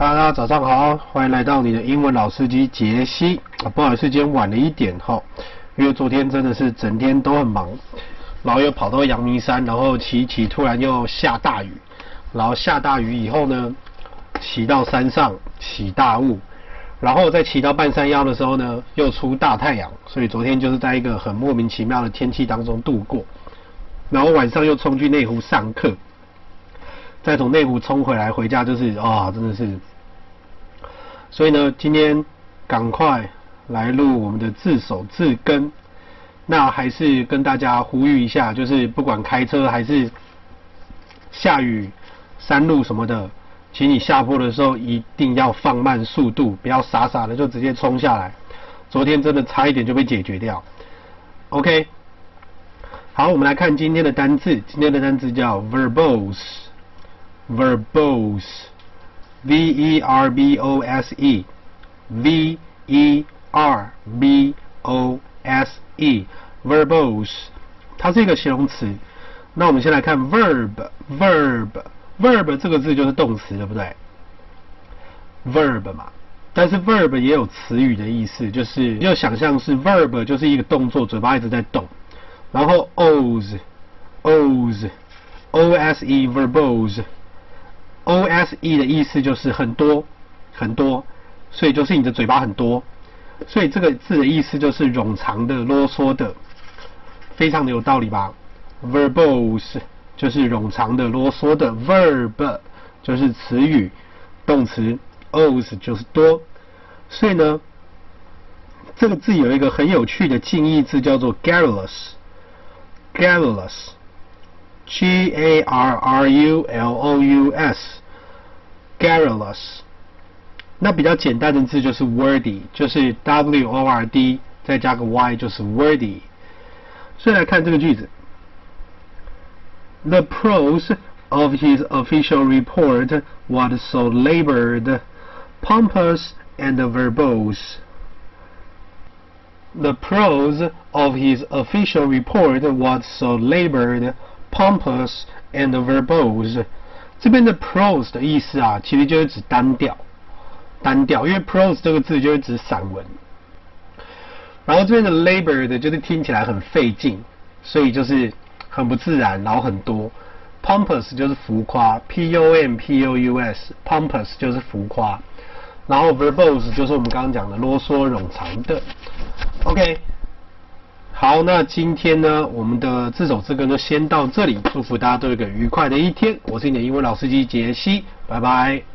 大家早上好，欢迎来到你的英文老司机杰西。啊，不好意思，今天晚了一点哈，因为昨天真的是整天都很忙，然后又跑到阳明山，然后骑骑，突然又下大雨，然后下大雨以后呢，骑到山上起大雾，然后再骑到半山腰的时候呢，又出大太阳，所以昨天就是在一个很莫名其妙的天气当中度过，然后晚上又冲去内湖上课，再从内湖冲回来回家，就是啊、真的是。所以呢，今天赶快来录我们的自首自根。那还是跟大家呼吁一下，就是不管开车还是下雨、山路什么的，请你下坡的时候一定要放慢速度，不要傻傻的就直接冲下来。昨天真的差一点就被解决掉。OK，好，我们来看今天的单字。今天的单字叫 verbose verbose，verbose。V E R B O S E，V E R B O S E，verbose，它是一个形容词。那我们先来看 verb，verb，verb 这个字就是动词，对不对？verb 嘛，但是 verb 也有词语的意思，就是要想象是 verb 就是一个动作，嘴巴一直在动。然后 ose，ose，O S E，verbose。 O S E 的意思就是很多很多，所以就是你的嘴巴很多，所以这个字的意思就是冗长的、啰嗦的，非常的有道理吧？Verbose 就是冗长的、啰嗦的，verb 就是词语动词 O S 就是多，所以呢，这个字有一个很有趣的近义字叫做 Garrulous。Garrulous，G A R R U L O U S S，garrulous。那比较简单的字就是 wordy，就是 W O R D 再加个 Y 就是 wordy。所以来看这个句子：The prose of his official report was so labored, pompous, and verbose. The prose of his official report was so labored. Pompous and verbose， 这边的 prose 的意思啊，其实就是指单调，单调，因为 prose 这个字就是指散文。然后这边的 labored 就是听起来很费劲，所以就是很不自然，然后很多。Pompous 就是浮夸，P O M P O U S，pompous 就是浮夸。然后 verbose 就是我们刚刚讲的啰嗦冗长的。OK。好，那今天呢，我们的这首之歌呢先到这里。祝福大家都有个愉快的一天。我是你的英文老司机杰西，拜拜。